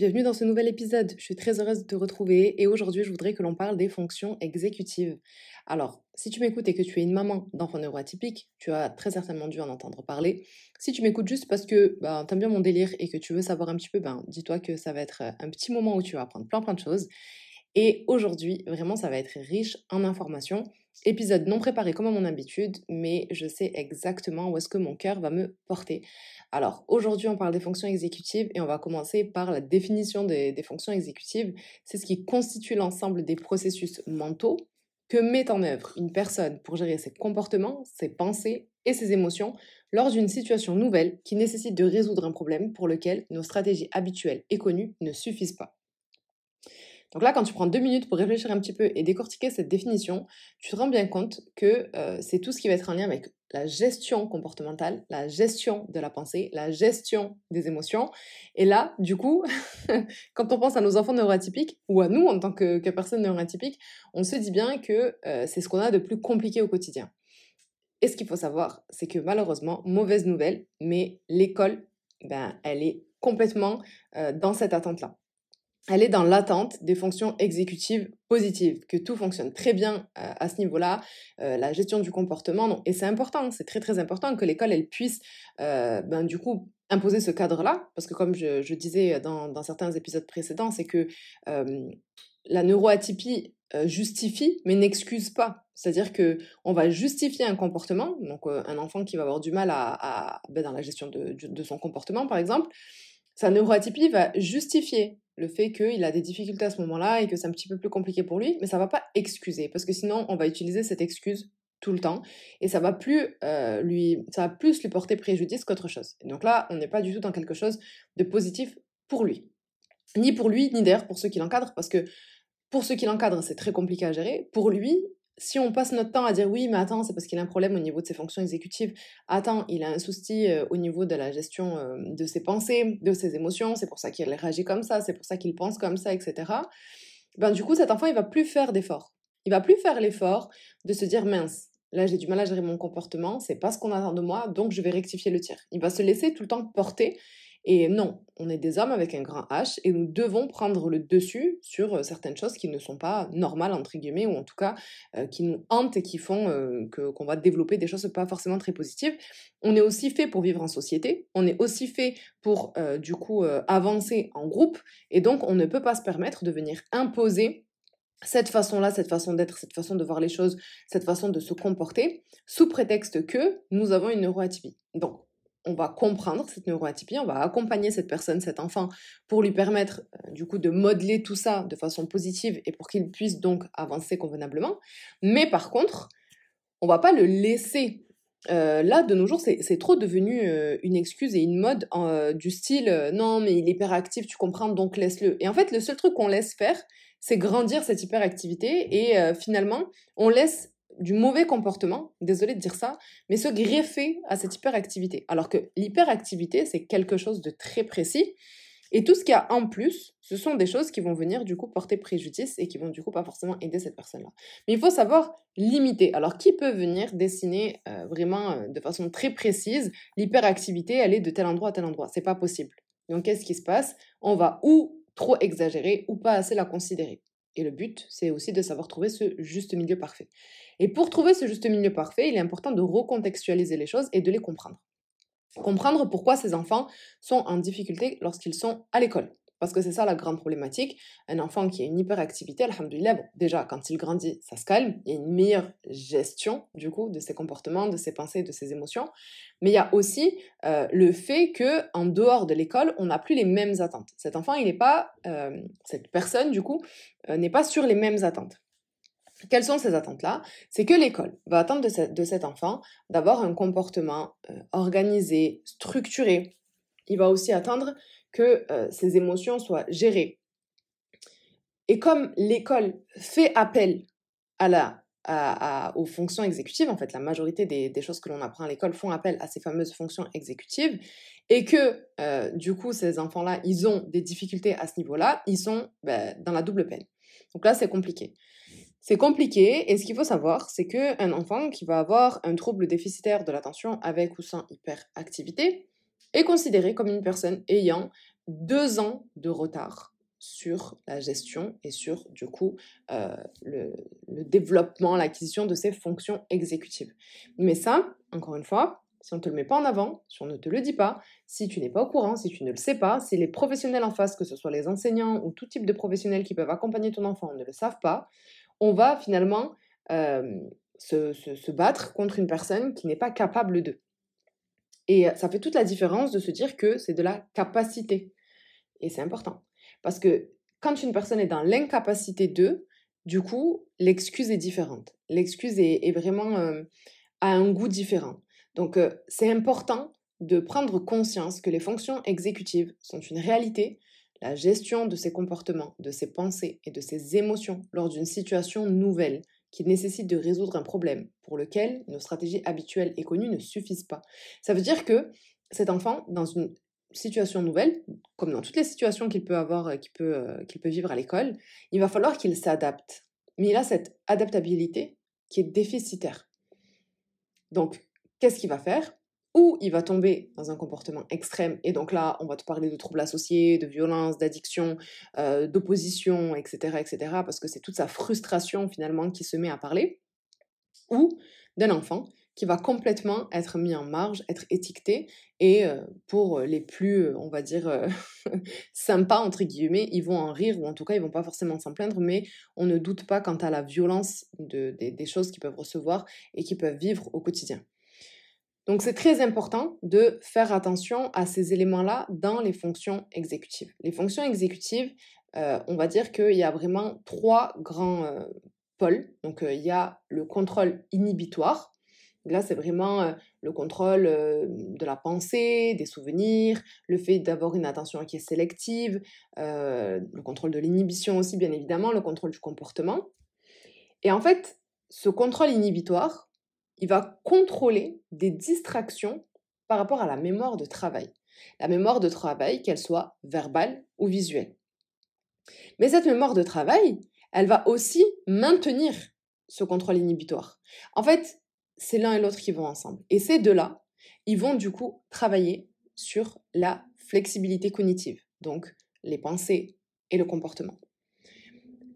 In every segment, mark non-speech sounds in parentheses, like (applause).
bienvenue dans ce nouvel épisode. Je suis très heureuse de te retrouver et aujourd'hui je voudrais que l'on parle des fonctions exécutives. Alors, si tu m'écoutes et que tu es une maman d'enfants neuroatypiques, tu as très certainement dû en entendre parler. Si tu m'écoutes juste parce que ben, tu aimes bien mon délire et que tu veux savoir un petit peu, ben, dis-toi que ça va être un petit moment où tu vas apprendre plein plein de choses. Et aujourd'hui, vraiment, ça va être riche en informations. Épisode non préparé comme à mon habitude, mais je sais exactement où est-ce que mon cœur va me porter. Alors, aujourd'hui, on parle des fonctions exécutives et on va commencer par la définition des, fonctions exécutives. C'est ce qui constitue l'ensemble des processus mentaux que met en œuvre une personne pour gérer ses comportements, ses pensées et ses émotions lors d'une situation nouvelle qui nécessite de résoudre un problème pour lequel nos stratégies habituelles et connues ne suffisent pas. Donc là, quand tu prends deux minutes pour réfléchir un petit peu et décortiquer cette définition, tu te rends bien compte que euh, c'est tout ce qui va être en lien avec la gestion comportementale, la gestion de la pensée, la gestion des émotions. Et là, du coup, (laughs) quand on pense à nos enfants neuroatypiques, ou à nous en tant que, personnes neuroatypiques, on se dit bien que euh, c'est ce qu'on a de plus compliqué au quotidien. Et ce qu'il faut savoir, c'est que malheureusement, mauvaise nouvelle, mais l'école, ben, elle est complètement euh, dans cette attente-là elle est dans l'attente des fonctions exécutives positives, que tout fonctionne très bien euh, à ce niveau-là, euh, la gestion du comportement. et c'est important, c'est très très important que l'école elle puisse euh, ben, du coup imposer ce cadre-là, parce que comme je, disais dans, certains épisodes précédents, c'est que la neuroatypie justifie mais n'excuse pas. C'est-à-dire que on va justifier un comportement, donc un enfant qui va avoir du mal à, ben, dans la gestion de son comportement par exemple, sa neuroatypie va justifier le fait qu'il a des difficultés à ce moment-là et que c'est un petit peu plus compliqué pour lui, mais ça va pas excuser, parce que sinon on va utiliser cette excuse tout le temps et ça va plus euh, lui ça va plus lui porter préjudice qu'autre chose. donc là, on n'est pas du tout dans quelque chose de positif pour lui. Ni pour lui, ni d'ailleurs pour ceux qui l'encadrent parce que pour ceux qui l'encadrent, c'est très compliqué à gérer. Pour lui, si on passe notre temps à dire oui, mais attends, c'est parce qu'il a un problème au niveau de ses fonctions exécutives, attends, il a un souci euh, au niveau de la gestion euh, de ses pensées, de ses émotions, c'est pour ça qu'il réagit comme ça, c'est pour ça qu'il pense comme ça, etc. Ben, du coup, cet enfant, il va plus faire d'efforts. Il va plus faire l'effort de se dire mince, là j'ai du mal à gérer mon comportement, c'est pas ce qu'on attend de moi, donc je vais rectifier le tir. Il va se laisser tout le temps porter et non, on est des hommes avec un grand H et nous devons prendre le dessus sur euh, certaines choses qui ne sont pas normales, entre guillemets, ou en tout cas euh, qui nous hantent et qui font euh, que, qu'on va développer des choses pas forcément très positives. On est aussi fait pour vivre en société, on est aussi fait pour, du coup, avancer en groupe, et donc on ne peut pas se permettre de venir imposer cette façon-là, cette façon d'être, cette façon de voir les choses, cette façon de se comporter, sous prétexte que nous avons une neuroatypie. Donc, on va comprendre cette neuroatypie, on va accompagner cette personne, cet enfant, pour lui permettre euh, du coup de modeler tout ça de façon positive et pour qu'il puisse donc avancer convenablement. Mais par contre, on va pas le laisser. Euh, là, de nos jours, c'est trop devenu euh, une excuse et une mode du style non, mais il est hyperactif, tu comprends, donc laisse-le. Et en fait, le seul truc qu'on laisse faire, c'est grandir cette hyperactivité et finalement, on laisse du mauvais comportement, désolé de dire ça, mais se greffer à cette hyperactivité. Alors que l'hyperactivité, c'est quelque chose de très précis. Et tout ce qu'il y a en plus, ce sont des choses qui vont venir du coup porter préjudice et qui vont du coup pas forcément aider cette personne-là. Mais il faut savoir limiter. Alors qui peut venir dessiner euh, vraiment euh, de façon très précise l'hyperactivité, elle est de tel endroit à tel endroit? C'est pas possible. Donc qu'est-ce qui se passe? On va ou trop exagérer ou pas assez la considérer. Et le but, c'est aussi de savoir trouver ce juste milieu parfait. Et pour trouver ce juste milieu parfait, il est important de recontextualiser les choses et de les comprendre. Comprendre pourquoi ces enfants sont en difficulté lorsqu'ils sont à l'école. Parce que c'est ça la grande problématique. Un enfant qui a une hyperactivité, alhamdoulilah, bon, déjà, quand il grandit, ça se calme. Il y a une meilleure gestion, du coup, de ses comportements, de ses pensées, de ses émotions. Mais il y a aussi euh, le fait que en dehors de l'école, on n'a plus les mêmes attentes. Cet enfant, il n'est pas, euh, cette personne, du coup, euh, n'est pas sur les mêmes attentes. Quelles sont ces attentes-là? C'est que l'école va attendre de, cet enfant d'avoir un comportement organisé, structuré. Il va aussi attendre que euh, ces émotions soient gérées. Et comme l'école fait appel aux fonctions exécutives, en fait, la majorité des, choses que l'on apprend à l'école font appel à ces fameuses fonctions exécutives, et que euh, du coup, ces enfants-là, ils ont des difficultés à ce niveau-là, ils sont ben, dans la double peine. Donc là, c'est compliqué. C'est compliqué, et ce qu'il faut savoir, c'est qu'un enfant qui va avoir un trouble déficitaire de l'attention avec ou sans hyperactivité, est considéré comme une personne ayant deux ans de retard sur la gestion et sur, du coup, euh, le, développement, l'acquisition de ces fonctions exécutives. Mais ça, encore une fois, si on ne te le met pas en avant, si on ne te le dit pas, si tu n'es pas au courant, si tu ne le sais pas, si les professionnels en face, que ce soit les enseignants ou tout type de professionnels qui peuvent accompagner ton enfant, ne le savent pas, on va finalement euh, se, se, se battre contre une personne qui n'est pas capable de. Et ça fait toute la différence de se dire que c'est de la capacité. Et c'est important. Parce que quand une personne est dans l'incapacité de, du coup, l'excuse est différente. L'excuse est, vraiment euh, à un goût différent. Donc, euh, c'est important de prendre conscience que les fonctions exécutives sont une réalité. La gestion de ses comportements, de ses pensées et de ses émotions lors d'une situation nouvelle qui nécessite de résoudre un problème pour lequel nos stratégies habituelles et connues ne suffisent pas. Ça veut dire que cet enfant, dans une situation nouvelle, comme dans toutes les situations qu'il peut avoir, euh, qu'il peut, euh, qu'il peut vivre à l'école, il va falloir qu'il s'adapte. Mais il a cette adaptabilité qui est déficitaire. Donc, qu'est-ce qu'il va faire? Ou il va tomber dans un comportement extrême, et donc là, on va te parler de troubles associés, de violence, d'addiction, euh, d'opposition, etc., etc., parce que c'est toute sa frustration finalement qui se met à parler. Ou d'un enfant qui va complètement être mis en marge, être étiqueté. Et euh, pour les plus, euh, on va dire, (laughs) sympas, entre guillemets, ils vont en rire, ou en tout cas, ils vont pas forcément s'en plaindre, mais on ne doute pas quant à la violence de, des choses qu'ils peuvent recevoir et qu'ils peuvent vivre au quotidien. Donc c'est très important de faire attention à ces éléments-là dans les fonctions exécutives. Les fonctions exécutives, on va dire qu'il y a vraiment trois grands pôles. Donc il y a le contrôle inhibitoire, Là, c'est vraiment euh, le contrôle euh, de la pensée, des souvenirs, le fait d'avoir une attention qui est sélective, euh, le contrôle de l'inhibition aussi, bien évidemment, le contrôle du comportement. Et en fait, ce contrôle inhibitoire, il va contrôler des distractions par rapport à la mémoire de travail. La mémoire de travail, qu'elle soit verbale ou visuelle. Mais cette mémoire de travail, elle va aussi maintenir ce contrôle inhibitoire. En fait, c'est l'un et l'autre qui vont ensemble. Et ces deux-là, ils vont du coup travailler sur la flexibilité cognitive, donc les pensées et le comportement.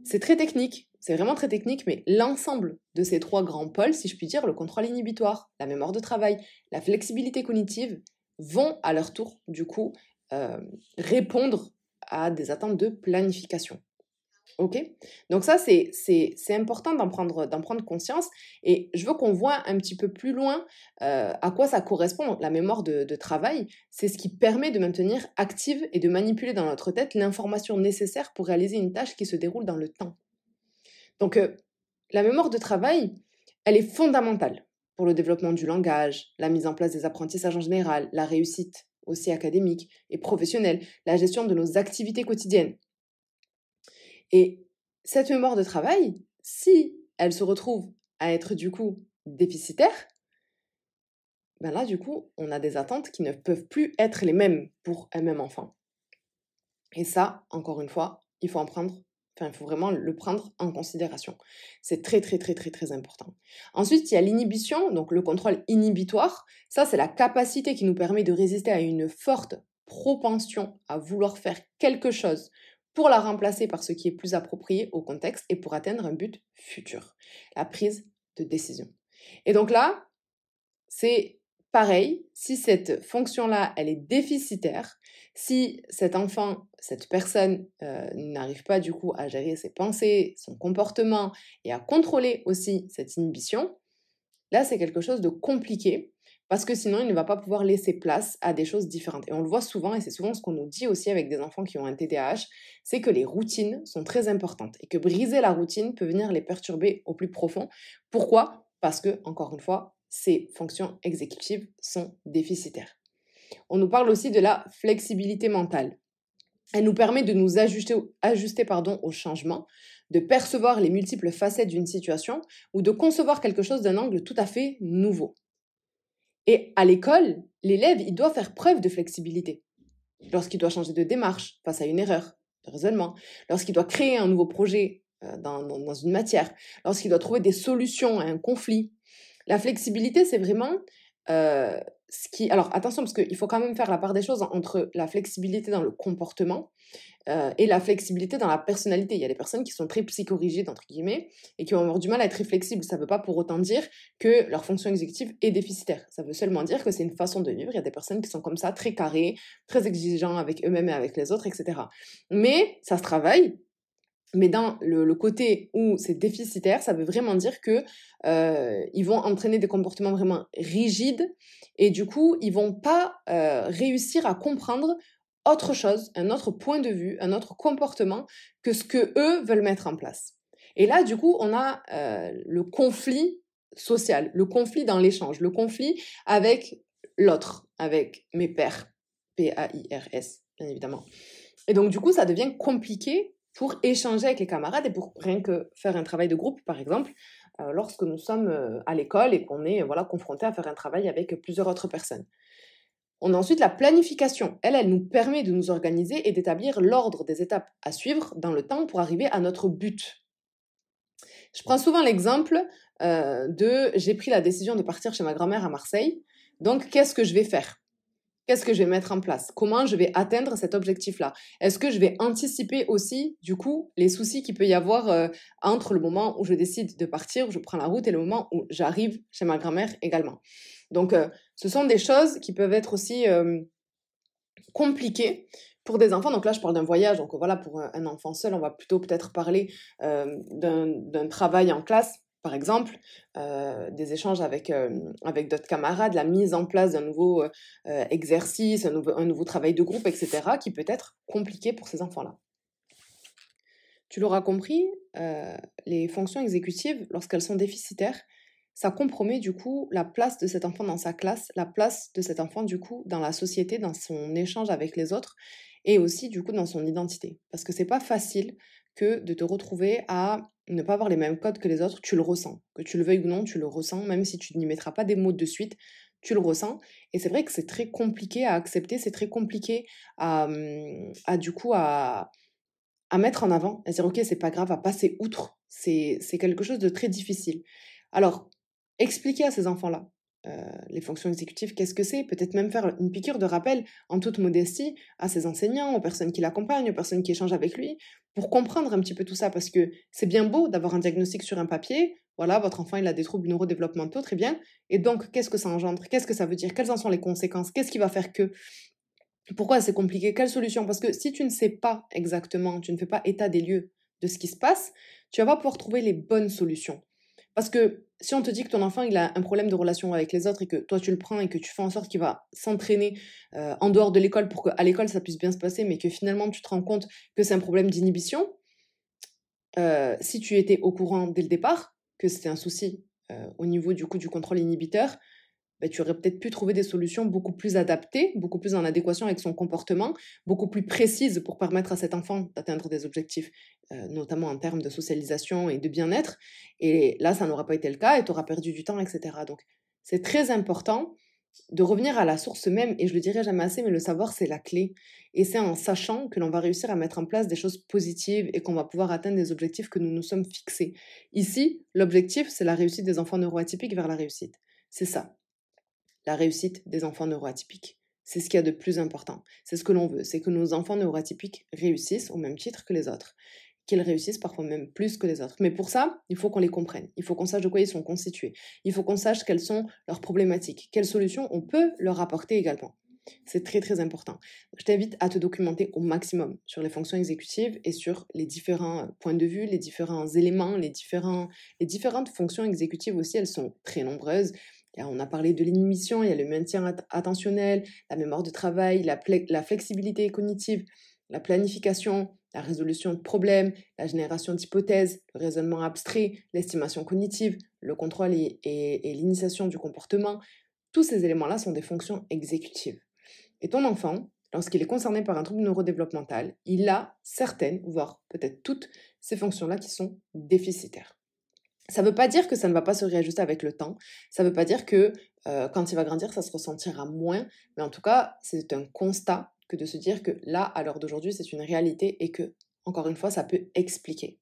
C'est très technique, c'est vraiment très technique, mais l'ensemble de ces trois grands pôles, si je puis dire, le contrôle inhibitoire, la mémoire de travail, la flexibilité cognitive, vont à leur tour, du coup, euh, répondre à des attentes de planification. Ok? Donc ça, c'est, important d'en prendre, d'en prendre conscience. Et je veux qu'on voit un petit peu plus loin euh, à quoi ça correspond. La mémoire de, travail, c'est ce qui permet de maintenir active et de manipuler dans notre tête l'information nécessaire pour réaliser une tâche qui se déroule dans le temps. Donc euh, la mémoire de travail, elle est fondamentale pour le développement du langage, la mise en place des apprentissages en général, la réussite aussi académique et professionnelle, la gestion de nos activités quotidiennes. Et cette mémoire de travail, si elle se retrouve à être du coup déficitaire, ben là, du coup, on a des attentes qui ne peuvent plus être les mêmes pour un même enfant. Et ça, encore une fois, il faut en prendre, il faut vraiment le prendre en considération. C'est très, très, très, très, très important. Ensuite, il y a l'inhibition, donc le contrôle inhibitoire. Ça, c'est la capacité qui nous permet de résister à une forte propension à vouloir faire quelque chose pour la remplacer par ce qui est plus approprié au contexte et pour atteindre un but futur, la prise de décision. Et donc là, c'est pareil, si cette fonction-là, elle est déficitaire, si cet enfant, cette personne euh, n'arrive pas du coup à gérer ses pensées, son comportement et à contrôler aussi cette inhibition, là c'est quelque chose de compliqué parce que sinon, il ne va pas pouvoir laisser place à des choses différentes. Et on le voit souvent, et c'est souvent ce qu'on nous dit aussi avec des enfants qui ont un TDAH, c'est que les routines sont très importantes et que briser la routine peut venir les perturber au plus profond. Pourquoi? Parce que, encore une fois, ces fonctions exécutives sont déficitaires. On nous parle aussi de la flexibilité mentale. Elle nous permet de nous ajuster, ajuster pardon, au changement, de percevoir les multiples facettes d'une situation ou de concevoir quelque chose d'un angle tout à fait nouveau. Et à l'école, l'élève, il doit faire preuve de flexibilité. Lorsqu'il doit changer de démarche face à une erreur de raisonnement, lorsqu'il doit créer un nouveau projet euh, dans, dans, une matière, lorsqu'il doit trouver des solutions à un conflit. La flexibilité, c'est vraiment ce qui... Alors attention, parce qu'il faut quand même faire la part des choses entre la flexibilité dans le comportement et la flexibilité dans la personnalité. Il y a des personnes qui sont très psychorigides, entre guillemets, et qui vont avoir du mal à être flexibles. Ça ne veut pas pour autant dire que leur fonction exécutive est déficitaire. Ça veut seulement dire que c'est une façon de vivre. Il y a des personnes qui sont comme ça, très carrées, très exigeants avec eux-mêmes et avec les autres, etc. Mais ça se travaille. Mais dans le, côté où c'est déficitaire, ça veut vraiment dire que euh, ils vont entraîner des comportements vraiment rigides et du coup, ils vont pas euh, réussir à comprendre autre chose, un autre point de vue, un autre comportement que ce que eux veulent mettre en place. Et là, du coup, on a euh, le conflit social, le conflit dans l'échange, le conflit avec l'autre, avec mes pères, P-A-I-R-S, bien évidemment. Et donc, du coup, ça devient compliqué pour échanger avec les camarades et pour rien que faire un travail de groupe, par exemple, euh, lorsque nous sommes euh, à l'école et qu'on est voilà confronté à faire un travail avec plusieurs autres personnes. On a ensuite la planification. Elle, elle nous permet de nous organiser et d'établir l'ordre des étapes à suivre dans le temps pour arriver à notre but. Je prends souvent l'exemple euh, de j'ai pris la décision de partir chez ma grand-mère à Marseille. Donc, qu'est-ce que je vais faire? Qu'est-ce que je vais mettre en place? Comment je vais atteindre cet objectif-là? Est-ce que je vais anticiper aussi, du coup, les soucis qu'il peut y avoir euh, entre le moment où je décide de partir, où je prends la route, et le moment où j'arrive chez ma grand-mère également? Donc, euh, ce sont des choses qui peuvent être aussi euh, compliquées pour des enfants. Donc là, je parle d'un voyage. Donc voilà, pour un enfant seul, on va plutôt peut-être parler d'un travail en classe par exemple, euh, des échanges avec, euh, avec d'autres camarades, la mise en place d'un nouveau euh, exercice, un nouveau, un nouveau travail de groupe, etc., qui peut être compliqué pour ces enfants-là. Tu l'auras compris, les fonctions exécutives, lorsqu'elles sont déficitaires, ça compromet du coup la place de cet enfant dans sa classe, la place de cet enfant du coup dans la société, dans son échange avec les autres et aussi du coup dans son identité. Parce que c'est pas facile que de te retrouver à ne pas avoir les mêmes codes que les autres, tu le ressens. Que tu le veuilles ou non, tu le ressens, même si tu n'y mettras pas des mots de suite, tu le ressens. Et c'est vrai que c'est très compliqué à accepter, c'est très compliqué à, hum, du coup, à, à mettre en avant, à dire, ok, c'est pas grave, à passer outre. C'est quelque chose de très difficile. Alors, expliquer à ces enfants-là les fonctions exécutives, qu'est-ce que c'est? Peut-être même faire une piqûre de rappel en toute modestie à ses enseignants, aux personnes qui l'accompagnent, aux personnes qui échangent avec lui, pour comprendre un petit peu tout ça, parce que c'est bien beau d'avoir un diagnostic sur un papier, voilà, votre enfant il a des troubles neurodéveloppementaux, très bien, et donc qu'est-ce que ça engendre? Qu'est-ce que ça veut dire? Quelles en sont les conséquences? Qu'est-ce qui va faire que? Pourquoi c'est compliqué? Quelle solution? Parce que si tu ne sais pas exactement, tu ne fais pas état des lieux de ce qui se passe, tu vas pas pouvoir trouver les bonnes solutions. Parce que si on te dit que ton enfant a un problème de relation avec les autres et que toi tu le prends et que tu fais en sorte qu'il va s'entraîner euh, en dehors de l'école pour qu'à l'école ça puisse bien se passer, mais que finalement tu te rends compte que c'est un problème d'inhibition, euh, si tu étais au courant dès le départ que c'était un souci euh, au niveau du coup du contrôle inhibiteur, bah, tu aurais peut-être pu trouver des solutions beaucoup plus adaptées, beaucoup plus en adéquation avec son comportement, beaucoup plus précises pour permettre à cet enfant d'atteindre des objectifs, notamment en termes de socialisation et de bien-être. Et là, ça n'aura pas été le cas et tu auras perdu du temps, etc. Donc, c'est très important de revenir à la source même, et je le dirai jamais assez, mais le savoir, c'est la clé. Et c'est en sachant que l'on va réussir à mettre en place des choses positives et qu'on va pouvoir atteindre des objectifs que nous nous sommes fixés. Ici, l'objectif, c'est la réussite des enfants neuroatypiques vers la réussite. C'est ça la réussite des enfants neuroatypiques. C'est ce qu'il y a de plus important. C'est ce que l'on veut, c'est que nos enfants neuroatypiques réussissent au même titre que les autres, qu'ils réussissent parfois même plus que les autres. Mais pour ça, il faut qu'on les comprenne, il faut qu'on sache de quoi ils sont constitués, il faut qu'on sache quelles sont leurs problématiques, quelles solutions on peut leur apporter également. C'est très très important. Je t'invite à te documenter au maximum sur les fonctions exécutives et sur les différents points de vue, les différents éléments, les, différents, les différentes fonctions exécutives aussi, elles sont très nombreuses. On a parlé de l'inhibition, il y a le maintien attentionnel, la mémoire de travail, la, flexibilité cognitive, la planification, la résolution de problèmes, la génération d'hypothèses, le raisonnement abstrait, l'estimation cognitive, le contrôle et, l'initiation du comportement. Tous ces éléments-là sont des fonctions exécutives. Et ton enfant, lorsqu'il est concerné par un trouble neurodéveloppemental, il a certaines, voire peut-être toutes, ces fonctions-là qui sont déficitaires. Ça ne veut pas dire que ça ne va pas se réajuster avec le temps. Ça ne veut pas dire que euh, quand il va grandir, ça se ressentira moins. Mais en tout cas, c'est un constat de se dire que là, à l'heure d'aujourd'hui, c'est une réalité et que, encore une fois, ça peut expliquer.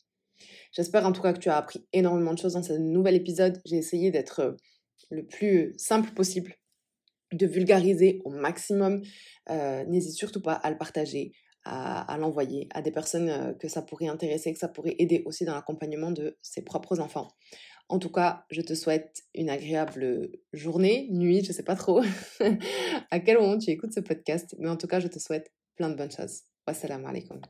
J'espère en tout cas que tu as appris énormément de choses dans ce nouvel épisode. J'ai essayé d'être euh, le plus simple possible de vulgariser au maximum. N'hésite surtout pas à le partager, à, l'envoyer à des personnes que ça pourrait intéresser, que ça pourrait aider aussi dans l'accompagnement de ses propres enfants. En tout cas, je te souhaite une agréable journée, nuit, je sais pas trop (laughs) à quel moment tu écoutes ce podcast, mais en tout cas, je te souhaite plein de bonnes choses. Wassalamu alaikum.